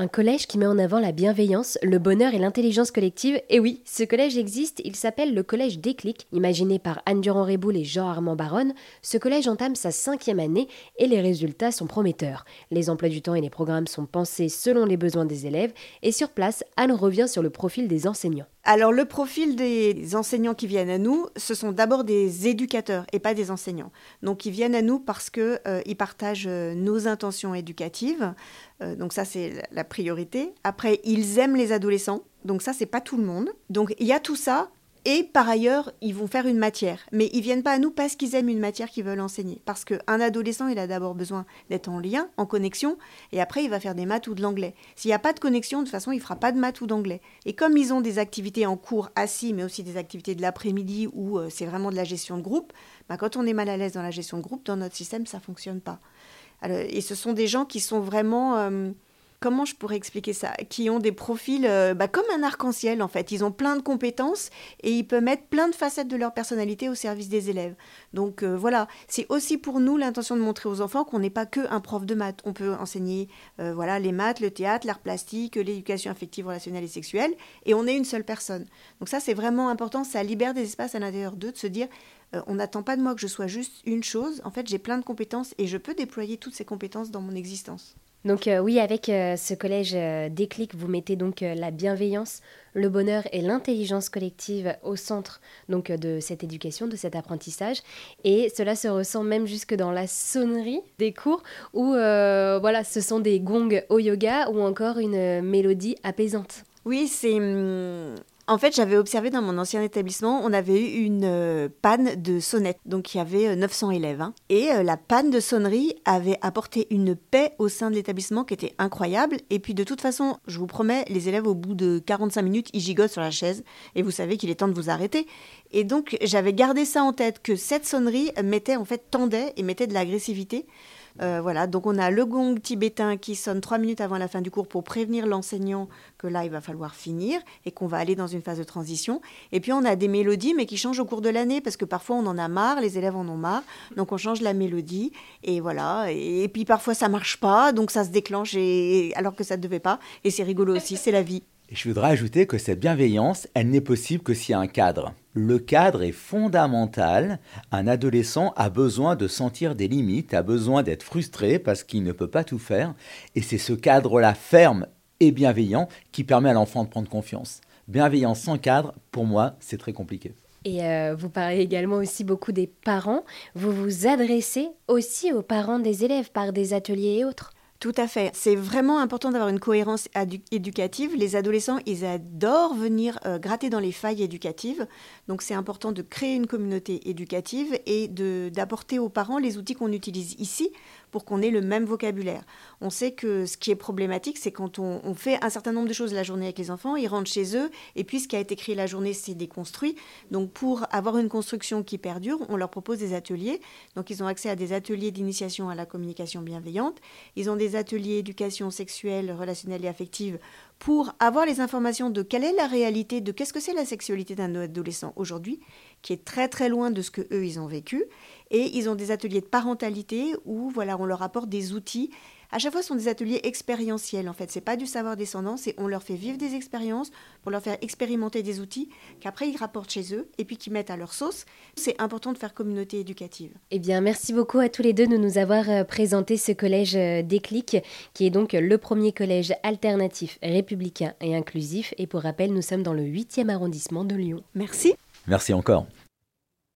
Un collège qui met en avant la bienveillance, le bonheur et l'intelligence collective. Et oui, ce collège existe, il s'appelle le collège Déclic. Imaginé par Anne Durand-Réboul et Jean-Armand Baronne, ce collège entame sa cinquième année et les résultats sont prometteurs. Les emplois du temps et les programmes sont pensés selon les besoins des élèves et sur place, Anne revient sur le profil des enseignants. Alors le profil des enseignants qui viennent à nous, ce sont d'abord des éducateurs et pas des enseignants. Donc ils viennent à nous parce qu'ils euh, partagent euh, nos intentions éducatives. Euh, donc ça c'est la priorité. Après ils aiment les adolescents. Donc ça c'est pas tout le monde. Donc il y a tout ça et par ailleurs, ils vont faire une matière. Mais ils viennent pas à nous parce qu'ils aiment une matière qu'ils veulent enseigner. Parce qu'un adolescent, il a d'abord besoin d'être en lien, en connexion, et après, il va faire des maths ou de l'anglais. S'il n'y a pas de connexion, de toute façon, il fera pas de maths ou d'anglais. Et comme ils ont des activités en cours assis, mais aussi des activités de l'après-midi où euh, c'est vraiment de la gestion de groupe, bah, quand on est mal à l'aise dans la gestion de groupe, dans notre système, ça fonctionne pas. et ce sont des gens qui sont vraiment... Euh, comment je pourrais expliquer ça? Qui ont des profils euh, bah, comme un arc-en-ciel en fait. Ils ont plein de compétences et ils peuvent mettre plein de facettes de leur personnalité au service des élèves. Donc euh, voilà, c'est aussi pour nous l'intention de montrer aux enfants qu'on n'est pas que un prof de maths. On peut enseigner euh, voilà les maths, le théâtre, l'art plastique, l'éducation affective, relationnelle et sexuelle, et on est une seule personne. Donc ça c'est vraiment important. Ça libère des espaces à l'intérieur d'eux de se dire on n'attend pas de moi que je sois juste une chose. En fait, j'ai plein de compétences et je peux déployer toutes ces compétences dans mon existence. Donc euh, oui, avec euh, ce collège euh, déclic, vous mettez donc la bienveillance, le bonheur et l'intelligence collective au centre donc de cette éducation, de cet apprentissage, et cela se ressent même jusque dans la sonnerie des cours où voilà, ce sont des gongs au yoga ou encore une mélodie apaisante. Oui, c'est hum, en fait, j'avais observé dans mon ancien établissement, on avait eu une euh, panne de sonnette. Donc, il y avait 900 euh, élèves. Hein. Et euh, la panne de sonnerie avait apporté une paix au sein de l'établissement qui était incroyable. Et puis, de toute façon, je vous promets, les élèves, au bout de 45 minutes, ils gigotent sur la chaise. Et vous savez qu'il est temps de vous arrêter. Et donc, j'avais gardé ça en tête, que cette sonnerie mettait, en fait, tendait et mettait de l'agressivité. Euh, voilà, donc on a le gong tibétain qui sonne trois minutes avant la fin du cours pour prévenir l'enseignant que là, il va falloir finir et qu'on va aller dans une phase de transition. Et puis on a des mélodies, mais qui changent au cours de l'année parce que parfois on en a marre, les élèves en ont marre, donc on change la mélodie et voilà. Et, puis parfois ça marche pas, donc ça se déclenche alors que ça ne devait pas. Et c'est rigolo aussi, c'est la vie. Je voudrais ajouter que cette bienveillance, elle n'est possible que s'il y a un cadre. Le cadre est fondamental. Un adolescent a besoin de sentir des limites, a besoin d'être frustré parce qu'il ne peut pas tout faire. Et c'est ce cadre-là ferme et bienveillant qui permet à l'enfant de prendre confiance. Bienveillance sans cadre, pour moi, c'est très compliqué. Et euh, vous parlez également aussi beaucoup des parents. Vous vous adressez aussi aux parents des élèves par des ateliers et autres. Tout à fait. C'est vraiment important d'avoir une cohérence éducative. Les adolescents, ils adorent venir euh, gratter dans les failles éducatives. Donc c'est important de créer une communauté éducative et d'apporter aux parents les outils qu'on utilise ici pour qu'on ait le même vocabulaire. On sait que ce qui est problématique, c'est quand on, fait un certain nombre de choses la journée avec les enfants, ils rentrent chez eux, et puis ce qui a été créé la journée, c'est déconstruit. Donc pour avoir une construction qui perdure, on leur propose des ateliers. Donc ils ont accès à des ateliers d'initiation à la communication bienveillante. Ils ont des ateliers éducation sexuelle, relationnelle et affective pour avoir les informations de quelle est la réalité, de qu'est-ce que c'est la sexualité d'un adolescent aujourd'hui, qui est très très loin de ce que eux ils ont vécu. Et ils ont des ateliers de parentalité où voilà, on leur apporte des outils à chaque fois, ce sont des ateliers expérientiels. En fait, c'est pas du savoir descendant, c'est on leur fait vivre des expériences pour leur faire expérimenter des outils qu'après ils rapportent chez eux et puis qu'ils mettent à leur sauce. C'est important de faire communauté éducative. Eh bien, merci beaucoup à tous les deux de nous avoir euh, présenté ce collège euh, Déclic, qui est donc le premier collège alternatif, républicain et inclusif. Et pour rappel, nous sommes dans le 8e arrondissement de Lyon. Merci. Merci encore.